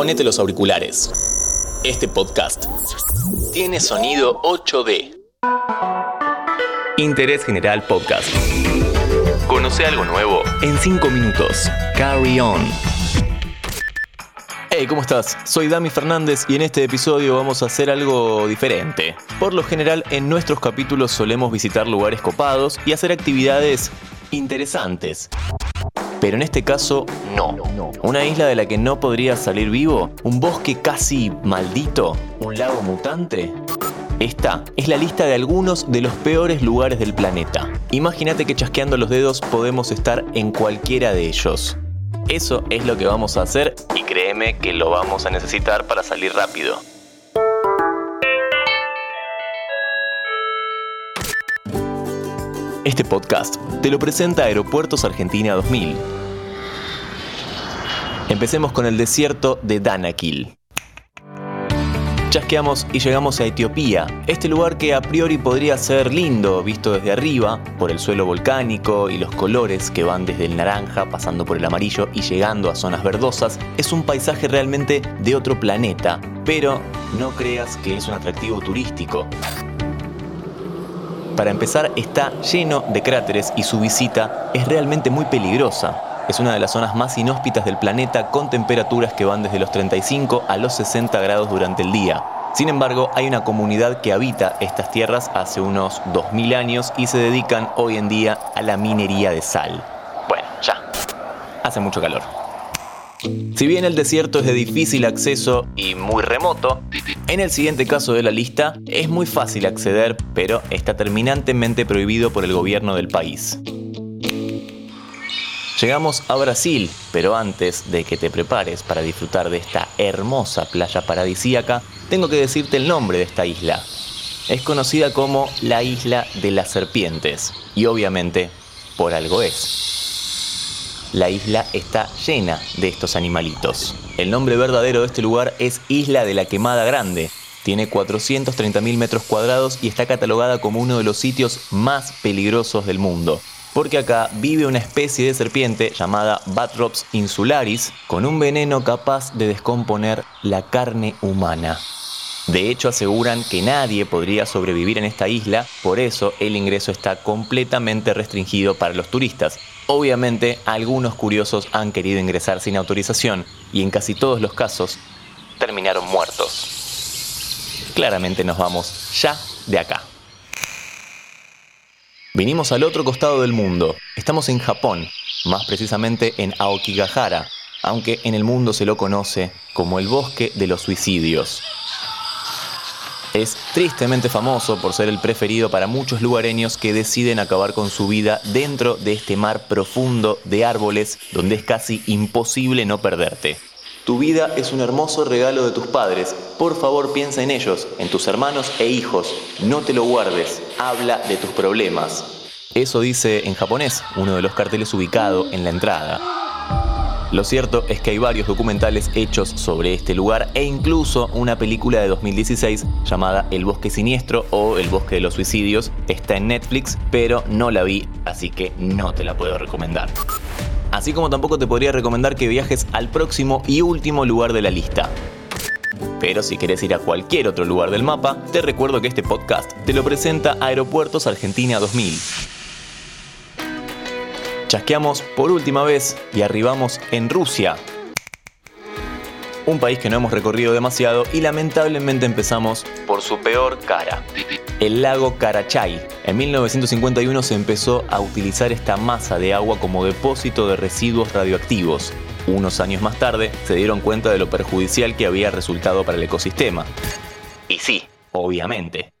ponete los auriculares. Este podcast tiene sonido 8D. Interés General Podcast. Conoce algo nuevo en 5 minutos. Carry on. Hey, ¿cómo estás? Soy Dami Fernández y en este episodio vamos a hacer algo diferente. Por lo general, en nuestros capítulos solemos visitar lugares copados y hacer actividades interesantes. Pero en este caso, no. Una isla de la que no podría salir vivo, un bosque casi maldito, un lago mutante. Esta es la lista de algunos de los peores lugares del planeta. Imagínate que chasqueando los dedos podemos estar en cualquiera de ellos. Eso es lo que vamos a hacer y créeme que lo vamos a necesitar para salir rápido. Este podcast te lo presenta Aeropuertos Argentina 2000. Empecemos con el desierto de Danakil. Chasqueamos y llegamos a Etiopía, este lugar que a priori podría ser lindo visto desde arriba, por el suelo volcánico y los colores que van desde el naranja pasando por el amarillo y llegando a zonas verdosas, es un paisaje realmente de otro planeta, pero no creas que es un atractivo turístico. Para empezar, está lleno de cráteres y su visita es realmente muy peligrosa. Es una de las zonas más inhóspitas del planeta con temperaturas que van desde los 35 a los 60 grados durante el día. Sin embargo, hay una comunidad que habita estas tierras hace unos 2000 años y se dedican hoy en día a la minería de sal. Bueno, ya. Hace mucho calor. Si bien el desierto es de difícil acceso y muy remoto, en el siguiente caso de la lista es muy fácil acceder, pero está terminantemente prohibido por el gobierno del país. Llegamos a Brasil, pero antes de que te prepares para disfrutar de esta hermosa playa paradisíaca, tengo que decirte el nombre de esta isla. Es conocida como la isla de las serpientes, y obviamente por algo es la isla está llena de estos animalitos. El nombre verdadero de este lugar es Isla de la Quemada Grande. Tiene 430.000 metros cuadrados y está catalogada como uno de los sitios más peligrosos del mundo. Porque acá vive una especie de serpiente llamada Batrops insularis con un veneno capaz de descomponer la carne humana. De hecho, aseguran que nadie podría sobrevivir en esta isla, por eso el ingreso está completamente restringido para los turistas. Obviamente, algunos curiosos han querido ingresar sin autorización y en casi todos los casos terminaron muertos. Claramente nos vamos ya de acá. Vinimos al otro costado del mundo. Estamos en Japón, más precisamente en Aokigahara, aunque en el mundo se lo conoce como el bosque de los suicidios. Es tristemente famoso por ser el preferido para muchos lugareños que deciden acabar con su vida dentro de este mar profundo de árboles donde es casi imposible no perderte. Tu vida es un hermoso regalo de tus padres. Por favor piensa en ellos, en tus hermanos e hijos. No te lo guardes. Habla de tus problemas. Eso dice en japonés uno de los carteles ubicado en la entrada. Lo cierto es que hay varios documentales hechos sobre este lugar e incluso una película de 2016 llamada El bosque siniestro o El bosque de los suicidios está en Netflix, pero no la vi, así que no te la puedo recomendar. Así como tampoco te podría recomendar que viajes al próximo y último lugar de la lista. Pero si querés ir a cualquier otro lugar del mapa, te recuerdo que este podcast te lo presenta Aeropuertos Argentina 2000 Chasqueamos por última vez y arribamos en Rusia. Un país que no hemos recorrido demasiado y lamentablemente empezamos por su peor cara. El lago Karachay. En 1951 se empezó a utilizar esta masa de agua como depósito de residuos radioactivos. Unos años más tarde se dieron cuenta de lo perjudicial que había resultado para el ecosistema. Y sí, obviamente.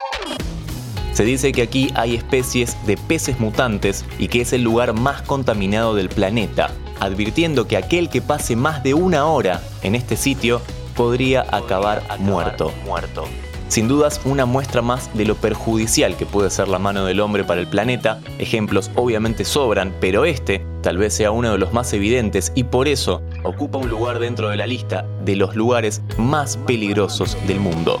Se dice que aquí hay especies de peces mutantes y que es el lugar más contaminado del planeta, advirtiendo que aquel que pase más de una hora en este sitio podría acabar, muerto. muerto. Sin dudas, una muestra más de lo perjudicial que puede ser la mano del hombre para el planeta. Ejemplos obviamente sobran, pero este tal vez sea uno de los más evidentes y por eso ocupa un lugar dentro de la lista de los lugares más peligrosos del mundo.